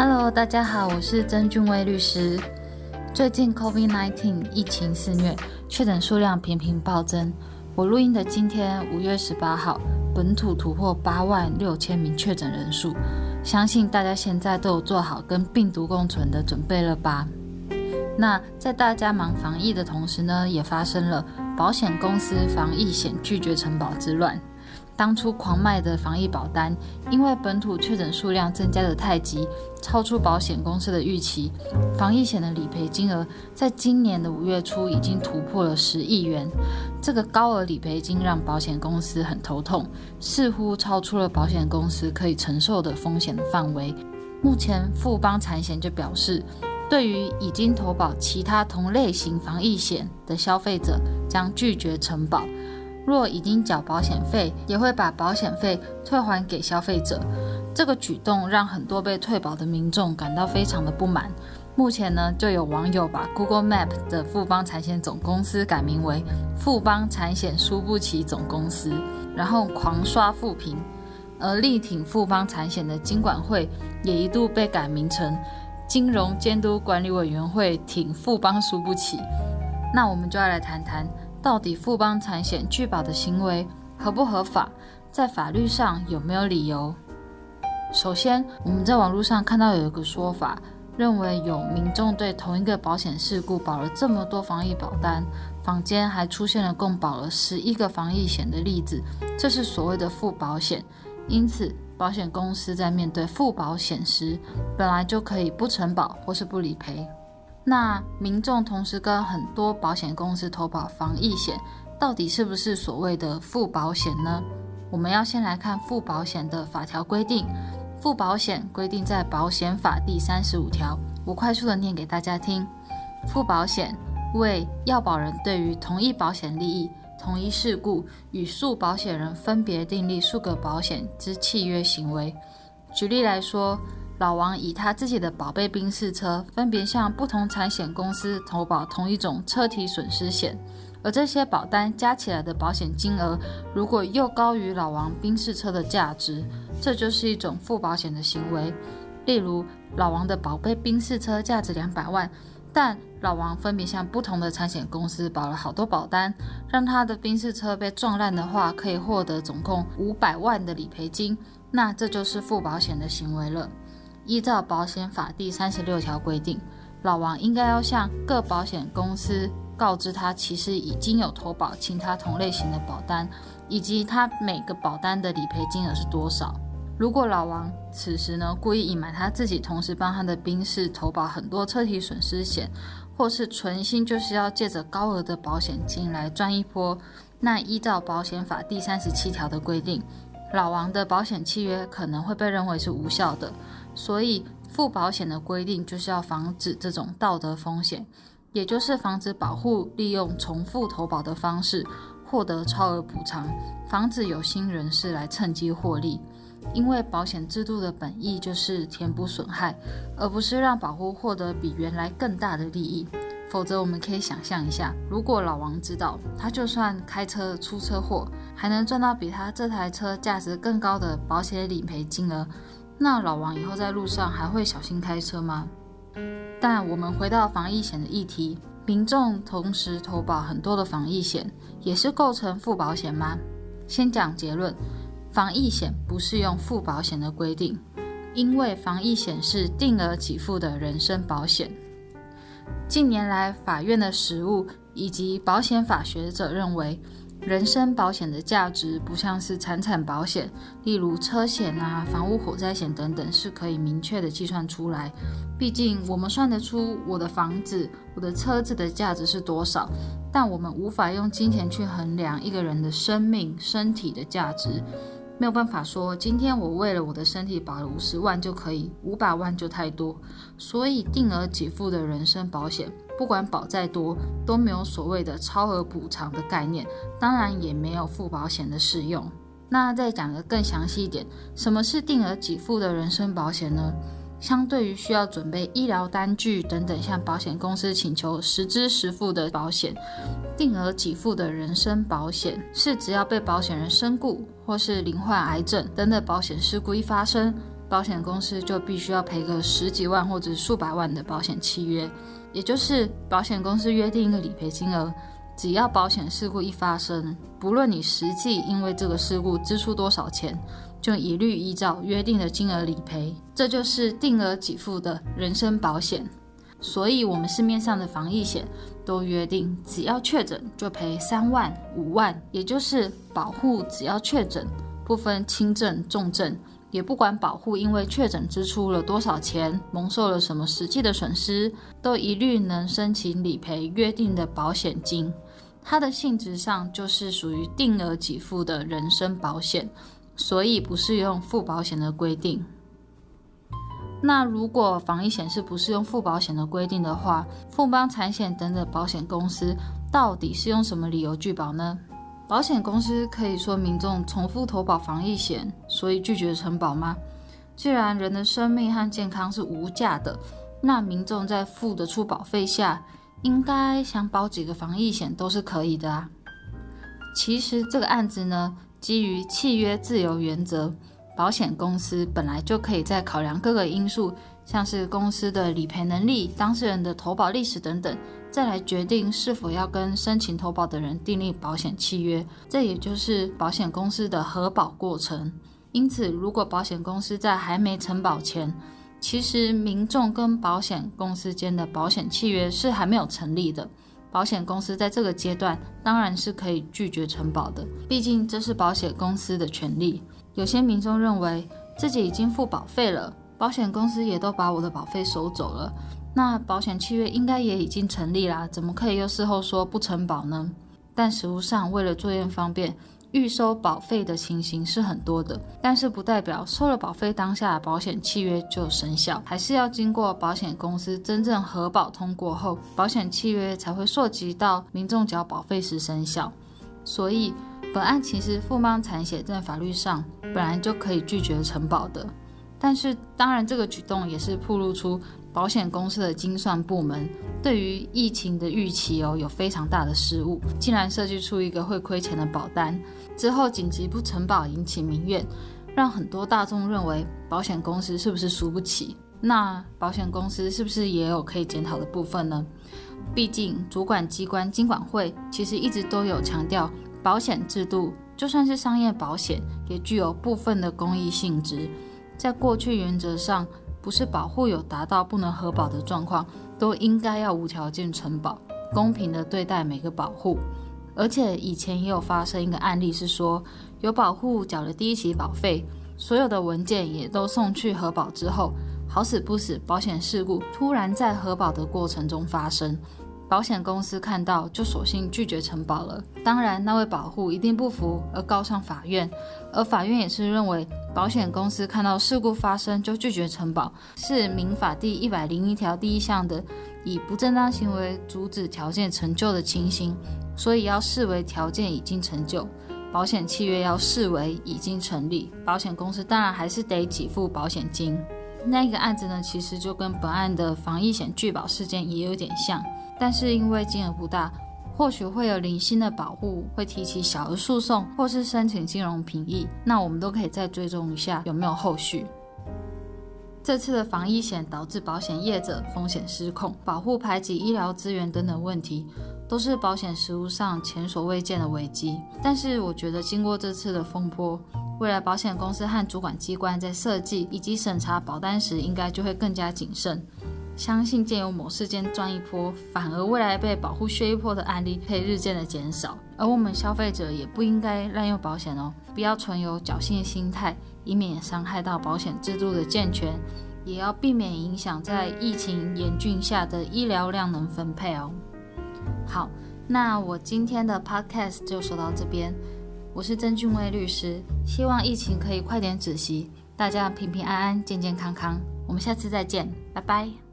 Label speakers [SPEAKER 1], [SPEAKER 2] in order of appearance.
[SPEAKER 1] Hello，大家好，我是曾俊威律师。最近 COVID-19 疫情肆虐，确诊数量频频暴增。我录音的今天，五月十八号，本土突破八万六千名确诊人数。相信大家现在都有做好跟病毒共存的准备了吧？那在大家忙防疫的同时呢，也发生了保险公司防疫险拒绝承保之乱。当初狂卖的防疫保单，因为本土确诊数量增加的太急，超出保险公司的预期，防疫险的理赔金额在今年的五月初已经突破了十亿元。这个高额理赔金让保险公司很头痛，似乎超出了保险公司可以承受的风险的范围。目前富邦产险就表示，对于已经投保其他同类型防疫险的消费者，将拒绝承保。若已经缴保险费，也会把保险费退还给消费者。这个举动让很多被退保的民众感到非常的不满。目前呢，就有网友把 Google Map 的富邦产险总公司改名为富邦产险输不起总公司，然后狂刷负评。而力挺富邦产险的金管会也一度被改名成金融监督管理委员会挺富邦输不起。那我们就要来谈谈。到底富邦产险拒保的行为合不合法？在法律上有没有理由？首先，我们在网络上看到有一个说法，认为有民众对同一个保险事故保了这么多防疫保单，坊间还出现了共保了十一个防疫险的例子，这是所谓的负保险。因此，保险公司在面对负保险时，本来就可以不承保或是不理赔。那民众同时跟很多保险公司投保防疫险，到底是不是所谓的附保险呢？我们要先来看附保险的法条规定。附保险规定在保险法第三十五条，我快速的念给大家听。附保险为要保人对于同一保险利益、同一事故与诉保险人分别订立数个保险之契约行为。举例来说。老王以他自己的宝贝宾士车，分别向不同产险公司投保同一种车体损失险，而这些保单加起来的保险金额，如果又高于老王宾士车的价值，这就是一种负保险的行为。例如，老王的宝贝宾士车价值两百万，但老王分别向不同的产险公司保了好多保单，让他的宾士车被撞烂的话，可以获得总共五百万的理赔金，那这就是负保险的行为了。依照保险法第三十六条规定，老王应该要向各保险公司告知他其实已经有投保其他同类型的保单，以及他每个保单的理赔金额是多少。如果老王此时呢故意隐瞒他自己同时帮他的宾士投保很多车体损失险，或是存心就是要借着高额的保险金来赚一波，那依照保险法第三十七条的规定，老王的保险契约可能会被认为是无效的。所以，付保险的规定就是要防止这种道德风险，也就是防止保护利用重复投保的方式获得超额补偿，防止有心人士来趁机获利。因为保险制度的本意就是填补损害，而不是让保护获得比原来更大的利益。否则，我们可以想象一下，如果老王知道他就算开车出车祸，还能赚到比他这台车价值更高的保险理赔金额。那老王以后在路上还会小心开车吗？但我们回到防疫险的议题，民众同时投保很多的防疫险，也是构成附保险吗？先讲结论，防疫险不适用附保险的规定，因为防疫险是定额给付的人身保险。近年来，法院的实务以及保险法学者认为。人身保险的价值不像是财产保险，例如车险啊、房屋火灾险等等，是可以明确的计算出来。毕竟我们算得出我的房子、我的车子的价值是多少，但我们无法用金钱去衡量一个人的生命、身体的价值。没有办法说，今天我为了我的身体保了五十万就可以，五百万就太多。所以定额给付的人身保险，不管保再多，都没有所谓的超额补偿的概念，当然也没有付保险的适用。那再讲的更详细一点，什么是定额给付的人身保险呢？相对于需要准备医疗单据等等，向保险公司请求实支实付的保险，定额给付的人身保险是只要被保险人身故或是罹患癌症等等保险事故一发生，保险公司就必须要赔个十几万或者数百万的保险契约，也就是保险公司约定一个理赔金额，只要保险事故一发生，不论你实际因为这个事故支出多少钱，就一律依照约定的金额理赔，这就是定额给付的人身保险。所以，我们市面上的防疫险都约定，只要确诊就赔三万、五万，也就是保护只要确诊，不分轻症、重症。也不管保护因为确诊支出了多少钱，蒙受了什么实际的损失，都一律能申请理赔约定的保险金。它的性质上就是属于定额给付的人身保险，所以不适用附保险的规定。那如果防疫险是不适用附保险的规定的话，富邦产险等等保险公司到底是用什么理由拒保呢？保险公司可以说民众重复投保防疫险，所以拒绝承保吗？既然人的生命和健康是无价的，那民众在付得出保费下，应该想保几个防疫险都是可以的啊。其实这个案子呢，基于契约自由原则，保险公司本来就可以在考量各个因素，像是公司的理赔能力、当事人的投保历史等等。再来决定是否要跟申请投保的人订立保险契约，这也就是保险公司的核保过程。因此，如果保险公司在还没承保前，其实民众跟保险公司间的保险契约是还没有成立的，保险公司在这个阶段当然是可以拒绝承保的，毕竟这是保险公司的权利。有些民众认为自己已经付保费了，保险公司也都把我的保费收走了。那保险契约应该也已经成立啦，怎么可以又事后说不承保呢？但实务上，为了作业方便，预收保费的情形是很多的，但是不代表收了保费当下保险契约就生效，还是要经过保险公司真正核保通过后，保险契约才会涉及到民众缴保费时生效。所以，本案其实富邦产险在法律上本来就可以拒绝承保的，但是当然这个举动也是暴露出。保险公司的精算部门对于疫情的预期哦有非常大的失误，竟然设计出一个会亏钱的保单，之后紧急不承保引起民怨，让很多大众认为保险公司是不是输不起？那保险公司是不是也有可以检讨的部分呢？毕竟主管机关金管会其实一直都有强调，保险制度就算是商业保险，也具有部分的公益性质，在过去原则上。不是保护有达到不能核保的状况，都应该要无条件承保，公平的对待每个保护。而且以前也有发生一个案例，是说有保护缴了第一期保费，所有的文件也都送去核保之后，好死不死，保险事故突然在核保的过程中发生。保险公司看到就索性拒绝承保了。当然，那位保护一定不服而告上法院，而法院也是认为保险公司看到事故发生就拒绝承保，是民法第一百零一条第一项的以不正当行为阻止条件成就的情形，所以要视为条件已经成就，保险契约要视为已经成立，保险公司当然还是得给付保险金。那个案子呢，其实就跟本案的防疫险拒保事件也有点像。但是因为金额不大，或许会有零星的保护会提起小额诉讼，或是申请金融评议，那我们都可以再追踪一下有没有后续。这次的防疫险导致保险业者风险失控，保护排挤医疗资源等等问题，都是保险实务上前所未见的危机。但是我觉得经过这次的风波，未来保险公司和主管机关在设计以及审查保单时，应该就会更加谨慎。相信借由某事件赚一波，反而未来被保护削一波的案例可以日渐的减少。而我们消费者也不应该滥用保险哦，不要存有侥幸心态，以免伤害到保险制度的健全，也要避免影响在疫情严峻下的医疗量能分配哦。好，那我今天的 podcast 就说到这边，我是曾俊威律师，希望疫情可以快点止息，大家平平安安、健健康康。我们下次再见，拜拜。